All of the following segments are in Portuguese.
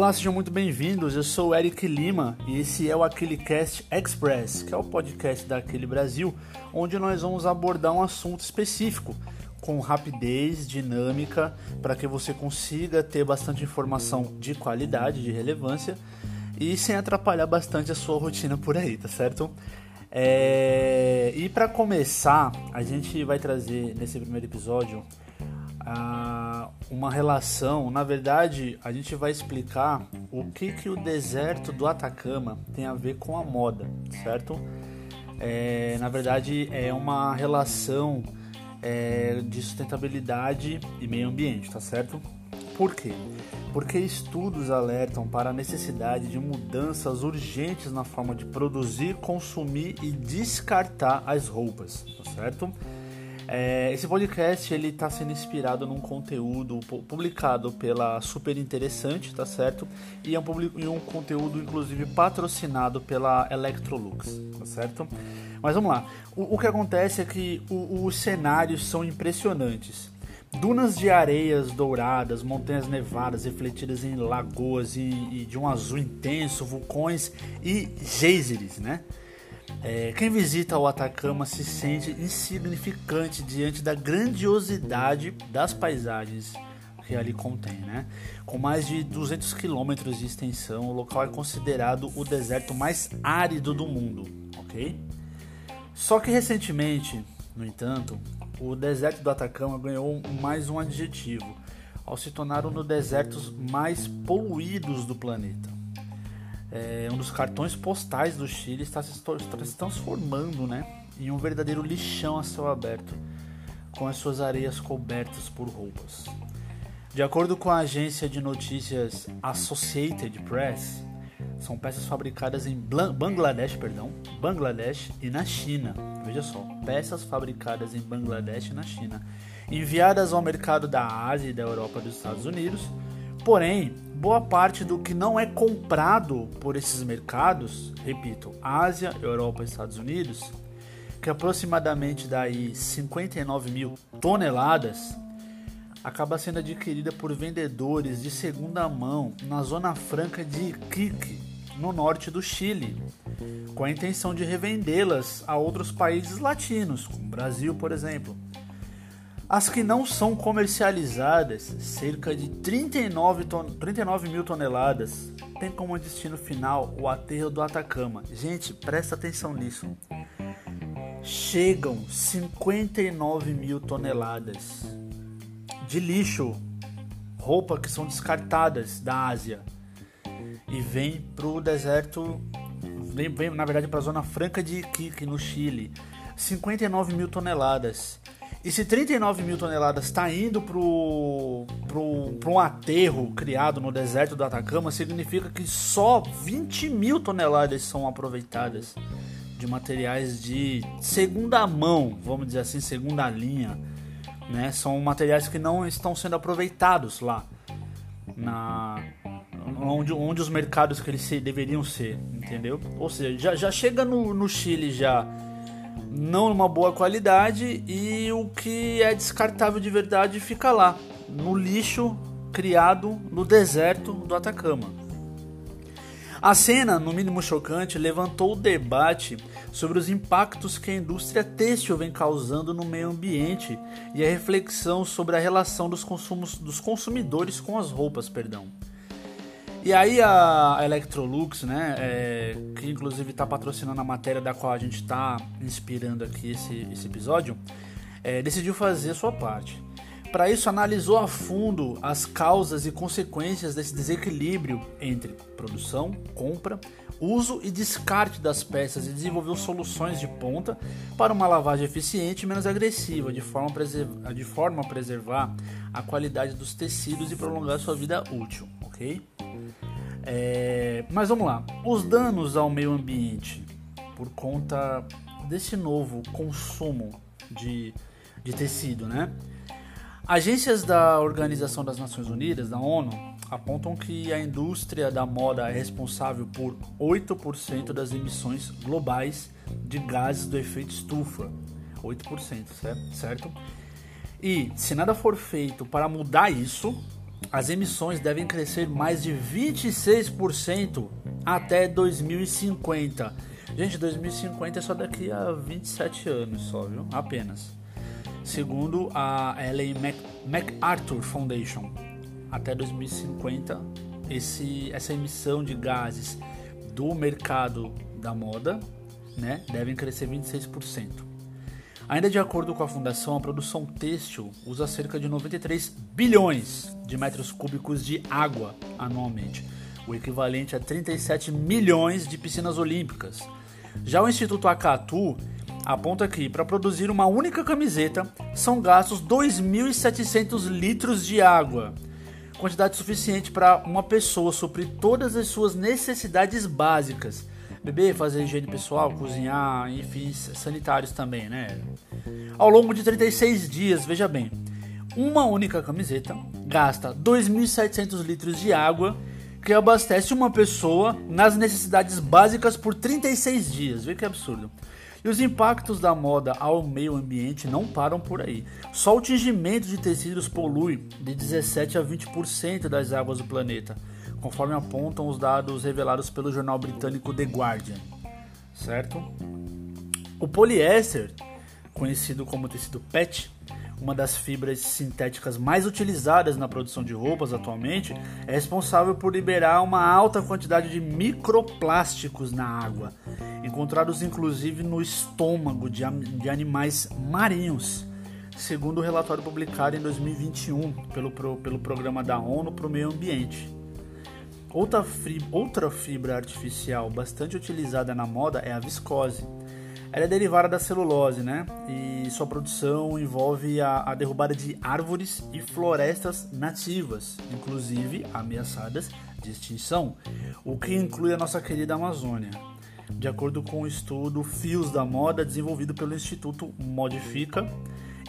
Olá, sejam muito bem-vindos. Eu sou o Eric Lima e esse é o Aquilecast Express, que é o podcast da Aquile Brasil, onde nós vamos abordar um assunto específico com rapidez, dinâmica, para que você consiga ter bastante informação de qualidade, de relevância e sem atrapalhar bastante a sua rotina por aí, tá certo? É... E para começar, a gente vai trazer nesse primeiro episódio uma relação. Na verdade, a gente vai explicar o que, que o deserto do Atacama tem a ver com a moda, certo? É, na verdade, é uma relação é, de sustentabilidade e meio ambiente, tá certo? Por quê? Porque estudos alertam para a necessidade de mudanças urgentes na forma de produzir, consumir e descartar as roupas, tá certo? É, esse podcast ele está sendo inspirado num conteúdo publicado pela Super Interessante, tá certo? E é um, e um conteúdo inclusive patrocinado pela Electrolux, tá certo? Mas vamos lá. O, o que acontece é que os cenários são impressionantes. Dunas de areias douradas, montanhas nevadas refletidas em lagoas e, e de um azul intenso, vulcões e geysers, né? É, quem visita o Atacama se sente insignificante diante da grandiosidade das paisagens que ali contém, né? Com mais de 200 quilômetros de extensão, o local é considerado o deserto mais árido do mundo, ok? Só que recentemente, no entanto, o deserto do Atacama ganhou mais um adjetivo ao se tornar um dos desertos mais poluídos do planeta é, um dos cartões postais do Chile está se, está se transformando né, em um verdadeiro lixão a céu aberto, com as suas areias cobertas por roupas. De acordo com a agência de notícias Associated Press, são peças fabricadas em Bangladesh, perdão, Bangladesh e na China. Veja só, peças fabricadas em Bangladesh e na China, enviadas ao mercado da Ásia e da Europa e dos Estados Unidos. Porém, boa parte do que não é comprado por esses mercados, repito, Ásia, Europa e Estados Unidos, que aproximadamente daí 59 mil toneladas, acaba sendo adquirida por vendedores de segunda mão na zona franca de Iquique, no norte do Chile, com a intenção de revendê-las a outros países latinos, como o Brasil, por exemplo. As que não são comercializadas, cerca de 39, ton 39 mil toneladas, têm como destino final o aterro do Atacama. Gente, presta atenção nisso. Chegam 59 mil toneladas de lixo, roupa que são descartadas da Ásia e vem para o deserto, vem, vem na verdade para a zona franca de Iquique, no Chile. 59 mil toneladas. E se 39 mil toneladas está indo para um aterro criado no deserto do Atacama, significa que só 20 mil toneladas são aproveitadas de materiais de segunda mão, vamos dizer assim, segunda linha. Né? São materiais que não estão sendo aproveitados lá, na, onde, onde os mercados que eles deveriam ser, entendeu? Ou seja, já, já chega no, no Chile já não numa boa qualidade e o que é descartável de verdade fica lá, no lixo criado no deserto do Atacama. A cena, no mínimo chocante, levantou o debate sobre os impactos que a indústria têxtil vem causando no meio ambiente e a reflexão sobre a relação dos, consumos, dos consumidores com as roupas, perdão. E aí a Electrolux, né, é, que inclusive está patrocinando a matéria da qual a gente está inspirando aqui esse, esse episódio, é, decidiu fazer sua parte. Para isso, analisou a fundo as causas e consequências desse desequilíbrio entre produção, compra, uso e descarte das peças e desenvolveu soluções de ponta para uma lavagem eficiente e menos agressiva, de forma, de forma a preservar a qualidade dos tecidos e prolongar sua vida útil, É, mas vamos lá. Os danos ao meio ambiente por conta desse novo consumo de, de tecido, né? Agências da Organização das Nações Unidas, da ONU, apontam que a indústria da moda é responsável por 8% das emissões globais de gases do efeito estufa. 8%, certo? E se nada for feito para mudar isso, as emissões devem crescer mais de 26% até 2050. Gente, 2050 é só daqui a 27 anos, só, viu? Apenas. Segundo a Ellen MacArthur Foundation, até 2050, esse, essa emissão de gases do mercado da moda né, devem crescer 26%. Ainda de acordo com a fundação, a produção têxtil usa cerca de 93 bilhões de metros cúbicos de água anualmente, o equivalente a 37 milhões de piscinas olímpicas. Já o Instituto Acatu aponta que para produzir uma única camiseta são gastos 2.700 litros de água, quantidade suficiente para uma pessoa suprir todas as suas necessidades básicas beber, fazer higiene pessoal, cozinhar, enfim, sanitários também, né? Ao longo de 36 dias, veja bem, uma única camiseta gasta 2.700 litros de água que abastece uma pessoa nas necessidades básicas por 36 dias. Vê que absurdo. E os impactos da moda ao meio ambiente não param por aí. Só o tingimento de tecidos polui de 17 a 20% das águas do planeta conforme apontam os dados revelados pelo jornal britânico The Guardian, certo? O poliéster, conhecido como tecido PET, uma das fibras sintéticas mais utilizadas na produção de roupas atualmente, é responsável por liberar uma alta quantidade de microplásticos na água, encontrados inclusive no estômago de, de animais marinhos, segundo o relatório publicado em 2021 pelo, pelo Programa da ONU para o Meio Ambiente. Outra, outra fibra artificial bastante utilizada na moda é a viscose. Ela é derivada da celulose, né? E sua produção envolve a, a derrubada de árvores e florestas nativas, inclusive ameaçadas de extinção, o que inclui a nossa querida Amazônia. De acordo com o estudo Fios da Moda, desenvolvido pelo Instituto Modifica,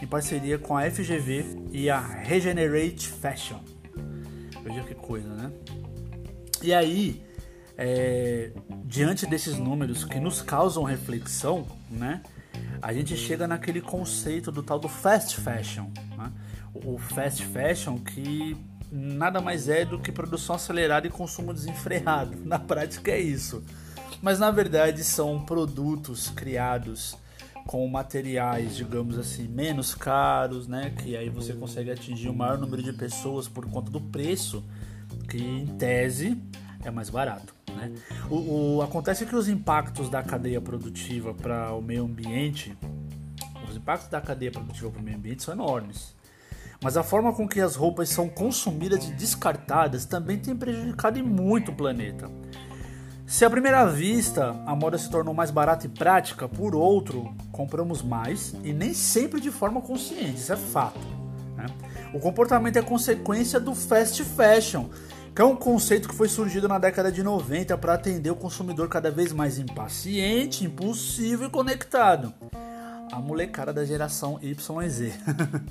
em parceria com a FGV e a Regenerate Fashion. Veja que coisa, né? E aí, é, diante desses números que nos causam reflexão, né? A gente chega naquele conceito do tal do fast fashion, né? o fast fashion que nada mais é do que produção acelerada e consumo desenfreado. Na prática é isso. Mas na verdade são produtos criados com materiais, digamos assim, menos caros, né? Que aí você consegue atingir o maior número de pessoas por conta do preço que em tese é mais barato. Né? O, o, acontece que os impactos da cadeia produtiva para o meio ambiente, os impactos da cadeia produtiva para o meio ambiente são enormes. Mas a forma com que as roupas são consumidas e descartadas também tem prejudicado e muito o planeta. Se à primeira vista a moda se tornou mais barata e prática, por outro, compramos mais e nem sempre de forma consciente, isso é fato. Né? O comportamento é consequência do fast fashion, que é um conceito que foi surgido na década de 90 para atender o consumidor cada vez mais impaciente, impulsivo e conectado. A molecada da geração YZ.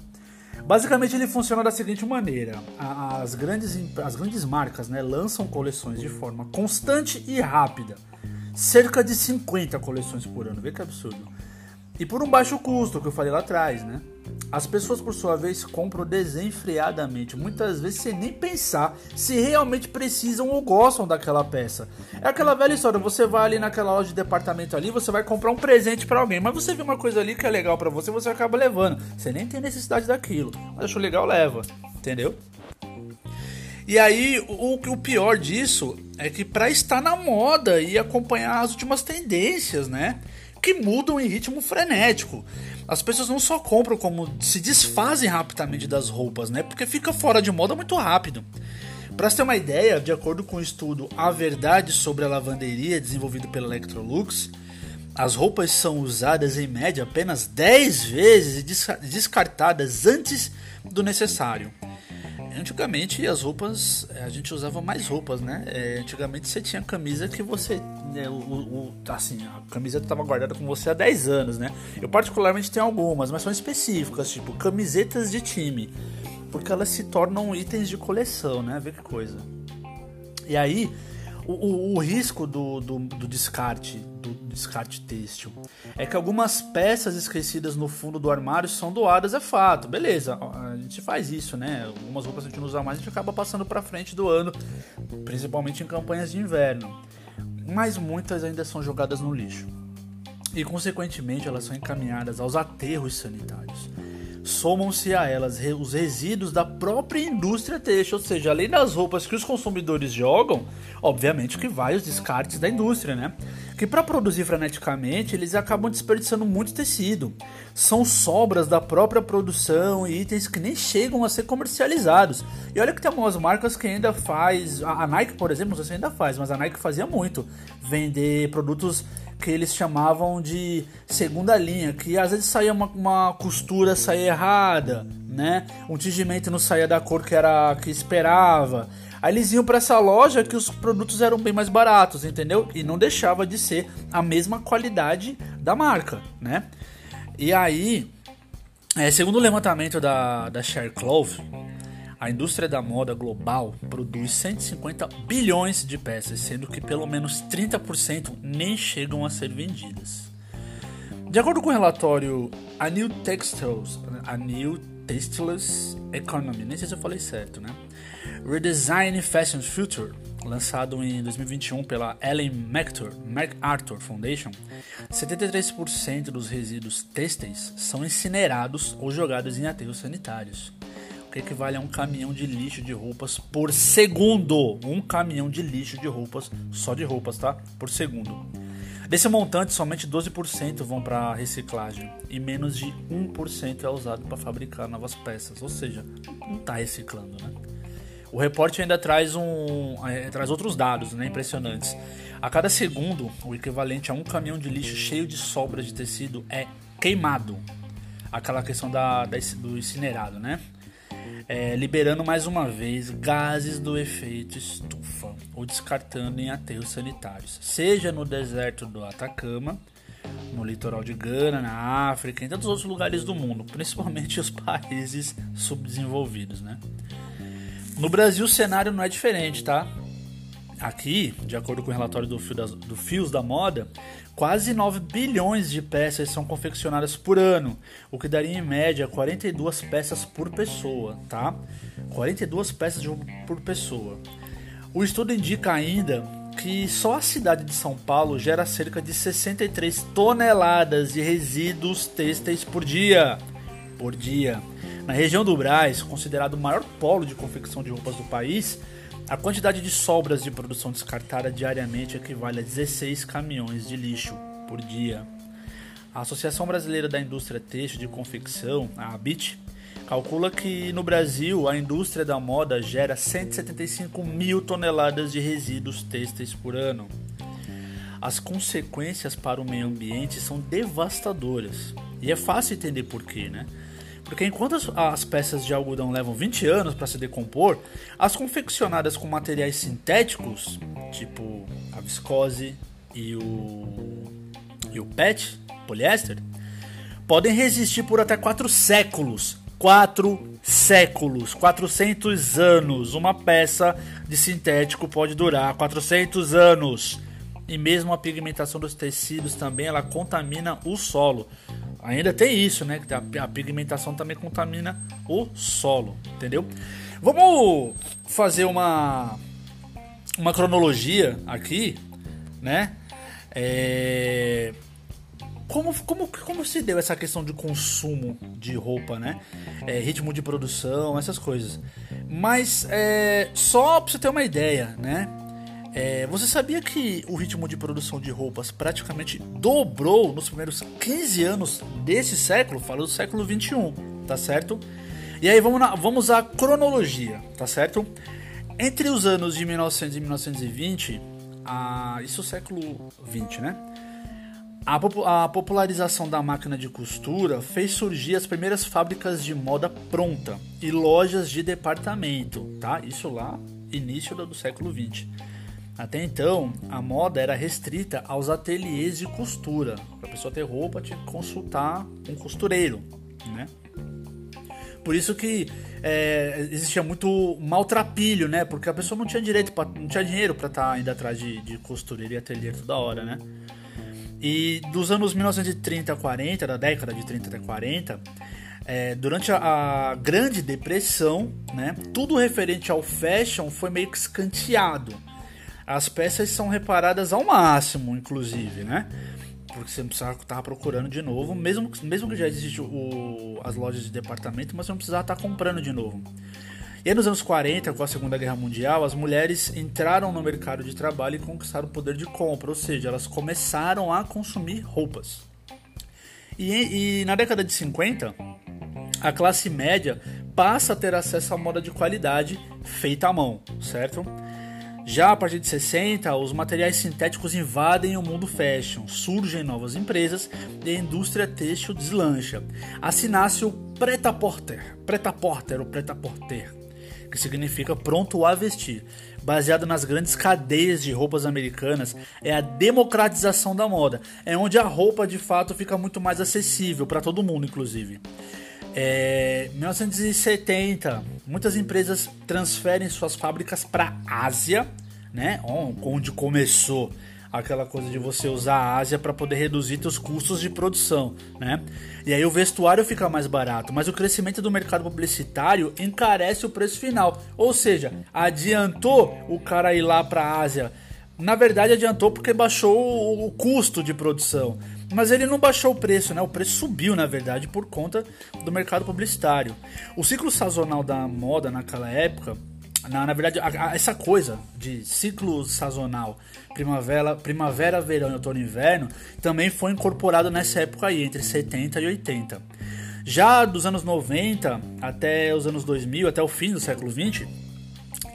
Basicamente ele funciona da seguinte maneira: as grandes, as grandes marcas né, lançam coleções de forma constante e rápida, cerca de 50 coleções por ano, vê que absurdo. E por um baixo custo, que eu falei lá atrás, né? As pessoas, por sua vez, compram desenfreadamente, muitas vezes sem nem pensar se realmente precisam ou gostam daquela peça. É aquela velha história, você vai ali naquela loja de departamento ali, você vai comprar um presente para alguém, mas você vê uma coisa ali que é legal para você, você acaba levando. Você nem tem necessidade daquilo, mas legal, leva, entendeu? E aí, o, o pior disso é que para estar na moda e acompanhar as últimas tendências, né? Que mudam em ritmo frenético. As pessoas não só compram, como se desfazem rapidamente das roupas, né? Porque fica fora de moda muito rápido. Para ter uma ideia, de acordo com o estudo A Verdade sobre a Lavanderia desenvolvido pela Electrolux, as roupas são usadas em média apenas 10 vezes e descartadas antes do necessário. Antigamente as roupas, a gente usava mais roupas, né? É, antigamente você tinha camisa que você. Né, o, o, assim, a camiseta estava guardada com você há 10 anos, né? Eu particularmente tenho algumas, mas são específicas, tipo camisetas de time. Porque elas se tornam itens de coleção, né? Vê que coisa. E aí, o, o, risco do, do, do, descarte, do descarte têxtil, é que algumas peças esquecidas no fundo do armário são doadas, é fato. Beleza, a gente faz isso, né? Algumas roupas a gente não usa mais, a gente acaba passando para frente do ano, principalmente em campanhas de inverno. Mas muitas ainda são jogadas no lixo. E consequentemente elas são encaminhadas aos aterros sanitários somam-se a elas os resíduos da própria indústria têxtil, ou seja, além das roupas que os consumidores jogam, obviamente que vai os descartes da indústria, né? Que para produzir freneticamente eles acabam desperdiçando muito tecido. São sobras da própria produção e itens que nem chegam a ser comercializados. E olha que tem algumas marcas que ainda faz, a Nike, por exemplo, não sei se ainda faz, mas a Nike fazia muito vender produtos que eles chamavam de segunda linha, que às vezes saía uma, uma costura saía errada, né? Um tingimento não saía da cor que era que esperava. Aí eles iam para essa loja que os produtos eram bem mais baratos, entendeu? E não deixava de ser a mesma qualidade da marca, né? E aí, é, segundo o levantamento da, da Sharecloth, a indústria da moda global produz 150 bilhões de peças, sendo que pelo menos 30% nem chegam a ser vendidas. De acordo com o relatório A New Textiles, a New Textiles Economy, nem sei se eu falei certo, né? Redesign Fashion Future, lançado em 2021 pela Ellen MacArthur, MacArthur Foundation, 73% dos resíduos têxteis são incinerados ou jogados em aterros sanitários que equivale a um caminhão de lixo de roupas por segundo. Um caminhão de lixo de roupas, só de roupas, tá? Por segundo. Desse montante, somente 12% vão para reciclagem e menos de 1% é usado para fabricar novas peças, ou seja, não está reciclando, né? O reporte ainda traz, um, é, traz outros dados né, impressionantes. A cada segundo, o equivalente a um caminhão de lixo cheio de sobras de tecido é queimado. Aquela questão da, da do incinerado, né? É, liberando mais uma vez gases do efeito estufa ou descartando em aterros sanitários, seja no deserto do Atacama, no litoral de Gana, na África, em tantos outros lugares do mundo, principalmente os países subdesenvolvidos, né? No Brasil o cenário não é diferente, tá? Aqui, de acordo com o relatório do, Fio do Fios da Moda, quase 9 bilhões de peças são confeccionadas por ano, o que daria em média 42 peças por pessoa, tá? 42 peças por pessoa. O estudo indica ainda que só a cidade de São Paulo gera cerca de 63 toneladas de resíduos têxteis por dia. Por dia. Na região do Brás, considerado o maior polo de confecção de roupas do país, a quantidade de sobras de produção descartada diariamente equivale a 16 caminhões de lixo por dia. A Associação Brasileira da Indústria Têxtil de Confecção, a ABIT, calcula que no Brasil a indústria da moda gera 175 mil toneladas de resíduos têxteis por ano. As consequências para o meio ambiente são devastadoras. E é fácil entender por quê, né? Porque enquanto as, as peças de algodão levam 20 anos para se decompor, as confeccionadas com materiais sintéticos, tipo a viscose e o, e o PET, poliéster, podem resistir por até 4 séculos. 4 séculos, 400 anos. Uma peça de sintético pode durar 400 anos. E mesmo a pigmentação dos tecidos também ela contamina o solo. Ainda tem isso, né? A, pigmentação também contamina o solo, entendeu? Vamos fazer uma uma cronologia aqui, né? É... Como, como, como se deu essa questão de consumo de roupa, né? É, ritmo de produção, essas coisas. Mas é, só pra você ter uma ideia, né? É, você sabia que o ritmo de produção de roupas praticamente dobrou nos primeiros 15 anos desse século? Falo do século 21, tá certo? E aí vamos, na, vamos à cronologia, tá certo? Entre os anos de 1900 e 1920, a, isso é o século 20, né? A, popularização da máquina de costura fez surgir as primeiras fábricas de moda pronta e lojas de departamento, tá? Isso lá, início do, do século 20. Até então, a moda era restrita aos ateliês de costura. Para a pessoa ter roupa, tinha que consultar um costureiro, né? Por isso que é, existia muito maltrapilho, né? Porque a pessoa não tinha direito, pra, não tinha dinheiro para estar tá indo atrás de, de costureira e ateliê toda hora, né? E dos anos 1930 a 40, da década de 30 até 40, é, durante a, a, Grande Depressão, né, tudo referente ao fashion foi meio que escanteado. As peças são reparadas ao máximo, inclusive, né? Porque você não precisava estar procurando de novo, mesmo, mesmo que já existe o, as lojas de departamento, mas você não precisava estar comprando de novo. E aí, nos anos 40, com a Segunda Guerra Mundial, as mulheres entraram no mercado de trabalho e conquistaram o poder de compra, ou seja, elas começaram a consumir roupas. E, e na década de 50, a classe média passa a ter acesso à moda de qualidade feita à mão, certo? Já a partir de 60, os materiais sintéticos invadem o mundo fashion, surgem novas empresas e a indústria têxtil deslancha. Assim nasce o preta-porter, preta-porter ou preta-porter, que significa pronto a vestir. Baseado nas grandes cadeias de roupas americanas, é a democratização da moda. É onde a roupa de fato fica muito mais acessível para todo mundo, inclusive. É, 1970, muitas empresas transferem suas fábricas para a Ásia, né? Onde começou aquela coisa de você usar a Ásia para poder reduzir seus custos de produção, né? E aí o vestuário fica mais barato, mas o crescimento do mercado publicitário encarece o preço final. Ou seja, adiantou o cara ir lá para a Ásia. Na verdade, adiantou porque baixou o custo de produção. Mas ele não baixou o preço, né? O preço subiu, na verdade, por conta do mercado publicitário. O ciclo sazonal da moda naquela época na, na verdade, a, a, essa coisa de ciclo sazonal, primavera, primavera, verão e outono e inverno, também foi incorporado nessa época aí, entre 70 e 80. Já dos anos 90 até os anos 2000, até o fim do século 20,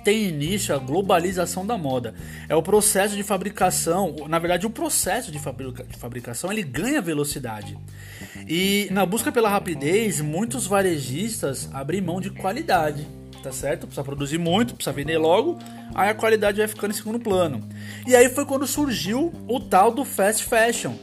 tem início a globalização da moda. É o processo de fabricação, na verdade, o processo de, fabrica, de fabricação ele ganha velocidade. E na busca pela rapidez, muitos varejistas abrem mão de qualidade tá certo? Precisa produzir muito, precisa vender logo, aí a qualidade vai ficando em segundo plano. E aí foi quando surgiu o tal do fast fashion,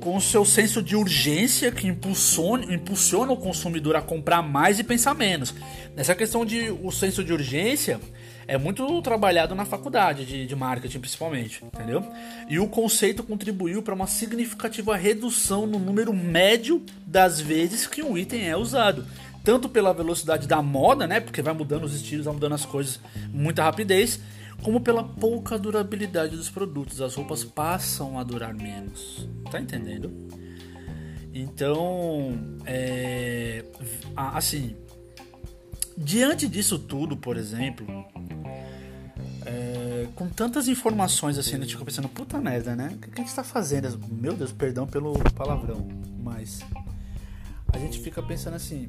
com o seu senso de urgência que impulsiona, impulsiona o consumidor a comprar mais e pensar menos. Nessa questão de o senso de urgência é muito trabalhado na faculdade de, de marketing, principalmente, entendeu? E o conceito contribuiu para uma significativa redução no número médio das vezes que um item é usado tanto pela velocidade da moda, né? Porque vai mudando os estilos, vai mudando as coisas muita rapidez, como pela pouca durabilidade dos produtos. As roupas passam a durar menos. Tá entendendo? Então, é, assim, diante disso tudo, por exemplo, é, com tantas informações assim, a gente fica pensando, puta merda, né? O que a gente está fazendo? Meu Deus, perdão pelo palavrão, mas a gente fica pensando assim,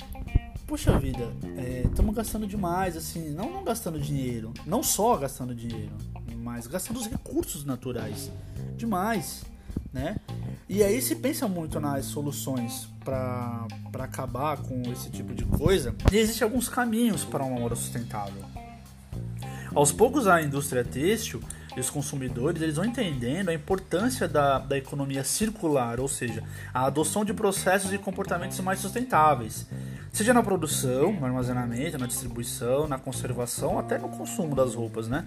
puxa vida, estamos é, gastando demais, assim, não, não gastando dinheiro, não só gastando dinheiro, mas gastando os recursos naturais demais, né? E aí se pensa muito nas soluções para acabar com esse tipo de coisa, existem alguns caminhos para uma moda sustentável. Aos poucos a indústria têxtil e os consumidores eles vão entendendo a importância da, da economia circular, ou seja, a adoção de processos e comportamentos mais sustentáveis, seja na produção, no armazenamento, na distribuição, na conservação, até no consumo das roupas, né?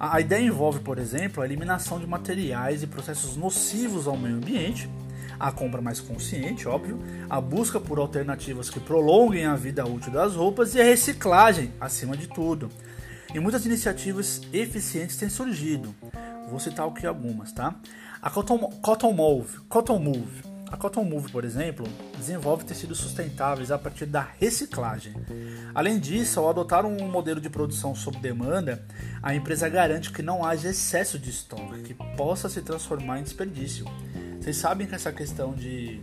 A ideia envolve, por exemplo, a eliminação de materiais e processos nocivos ao meio ambiente, a compra mais consciente, óbvio, a busca por alternativas que prolonguem a vida útil das roupas e a reciclagem, acima de tudo. E muitas iniciativas eficientes têm surgido. Vou citar aqui algumas, tá? A Cotton, Cotton Move, Cotton Move. A Cotton Move, por exemplo, desenvolve tecidos sustentáveis a partir da reciclagem. Além disso, ao adotar um modelo de produção sob demanda, a empresa garante que não haja excesso de estoque, que possa se transformar em desperdício. Vocês sabem que essa questão de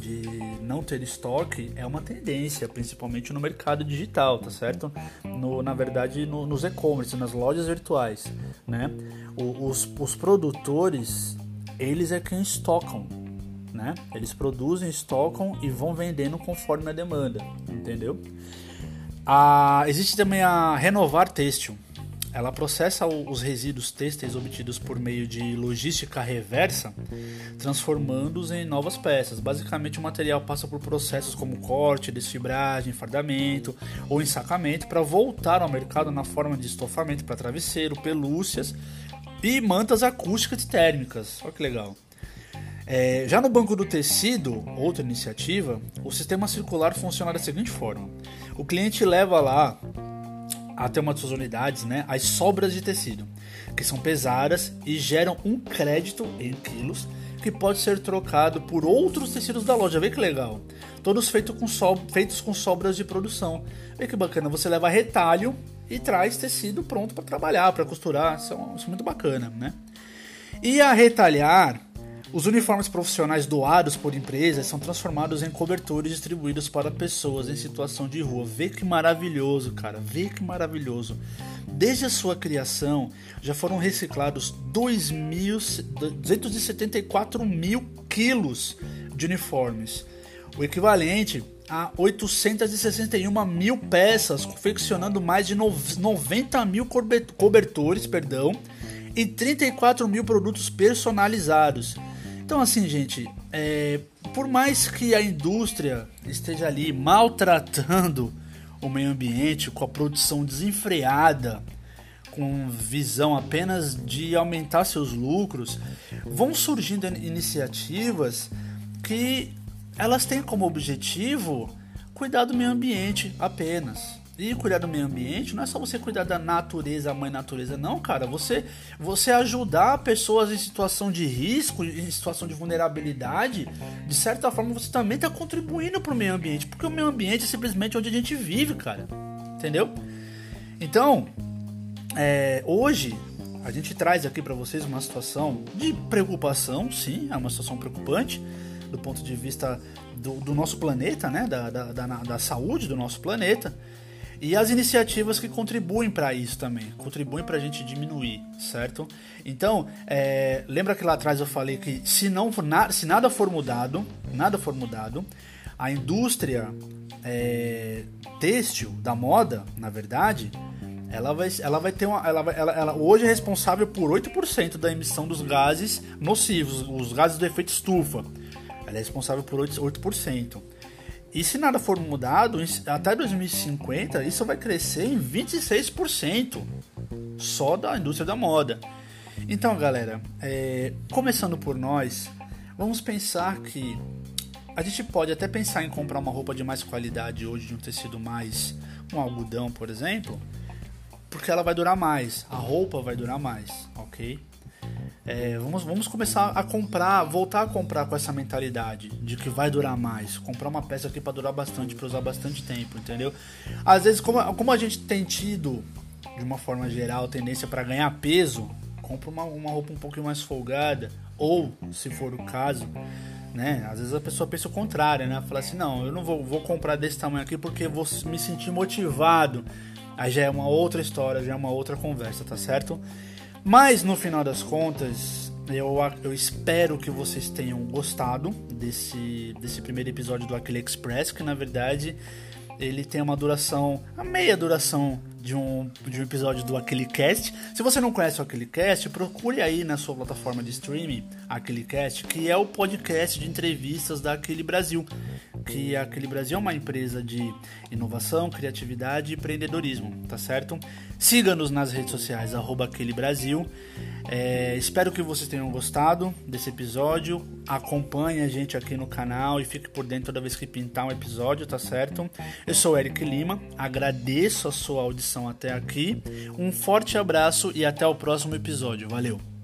de não ter estoque é uma tendência, principalmente no mercado digital, tá certo? No, na verdade, no, nos e-commerce, nas lojas virtuais, né? os, os produtores, eles é quem estocam, né? Eles produzem, estocam e vão vendendo conforme a demanda, entendeu? Ah, existe também a Renovar Têxtil. Ela processa os resíduos têxteis obtidos por meio de logística reversa, transformando-os em novas peças. Basicamente, o material passa por processos como corte, desfibragem, fardamento ou ensacamento para voltar ao mercado na forma de estofamento para travesseiro, pelúcias e mantas acústicas e térmicas. Olha que legal. É, já no banco do tecido, outra iniciativa, o sistema circular funciona da seguinte forma: o cliente leva lá até uma de suas unidades, né, as sobras de tecido, que são pesadas e geram um crédito em quilos que pode ser trocado por outros tecidos da loja. Vê que legal. Todos feitos com, so feitos com sobras de produção. Vê que bacana. Você leva retalho e traz tecido pronto para trabalhar, para costurar. Isso é, isso é muito bacana, né? E a retalhar os uniformes profissionais doados por empresas são transformados em cobertores distribuídos para pessoas em situação de rua. Vê que maravilhoso, cara. Vê que maravilhoso. Desde a sua criação, já foram reciclados 274 mil quilos de uniformes, o equivalente a 861 mil peças, confeccionando mais de 90 mil cobertores, perdão, e 34 mil produtos personalizados. Então, assim, gente, é, por mais que a indústria esteja ali maltratando o meio ambiente com a produção desenfreada, com visão apenas de aumentar seus lucros, vão surgindo iniciativas que elas têm como objetivo cuidar do meio ambiente apenas. E cuidar do meio ambiente não é só você cuidar da natureza, a mãe natureza, não, cara. Você, você ajudar pessoas em situação de risco, em situação de vulnerabilidade, de certa forma você também está contribuindo para o meio ambiente, porque o meio ambiente é simplesmente onde a gente vive, cara. Entendeu? Então, é, hoje a gente traz aqui para vocês uma situação de preocupação, sim, é uma situação preocupante do ponto de vista do, do nosso planeta, né, da, da, da, da saúde do nosso planeta e as iniciativas que contribuem para isso também, contribuem para a gente diminuir, certo? Então, é, lembra que lá atrás eu falei que se, não na, se nada for mudado, nada for mudado, a indústria é, têxtil da moda, na verdade, ela vai, ela vai ter uma. Ela, ela, ela hoje é responsável por 8% da emissão dos gases nocivos, os gases do efeito estufa. Ela é responsável por 8%. 8%. E se nada for mudado, até 2050 isso vai crescer em 26% só da indústria da moda. Então, galera, é, começando por nós, vamos pensar que a gente pode até pensar em comprar uma roupa de mais qualidade hoje, de um tecido mais, um algodão, por exemplo, porque ela vai durar mais, a roupa vai durar mais, ok? É, vamos, vamos começar a comprar, voltar a comprar com essa mentalidade de que vai durar mais. Comprar uma peça aqui para durar bastante, para usar bastante tempo, entendeu? Às vezes, como, como a gente tem tido, de uma forma geral, tendência para ganhar peso, compra uma, uma roupa um pouquinho mais folgada, ou, se for o caso, né? Às vezes a pessoa pensa o contrário, né? Fala assim, não, eu não vou, vou comprar desse tamanho aqui porque vou me sentir motivado. Aí já é uma outra história, já é uma outra conversa, tá certo? Mas no final das contas, eu, eu espero que vocês tenham gostado desse, desse primeiro episódio do Aquile Express, que na verdade ele tem uma duração, a meia duração de um, de um episódio do Aquilecast. Se você não conhece o Aquilecast, procure aí na sua plataforma de streaming Aquilecast, que é o podcast de entrevistas da Aquile Brasil. Que a Aquile Brasil é uma empresa de inovação, criatividade e empreendedorismo, tá certo? Siga-nos nas redes sociais, arroba Aquile Brasil. É, espero que vocês tenham gostado desse episódio. Acompanhe a gente aqui no canal e fique por dentro toda vez que pintar um episódio, tá certo? Eu sou Eric Lima, agradeço a sua até aqui. Um forte abraço e até o próximo episódio. Valeu!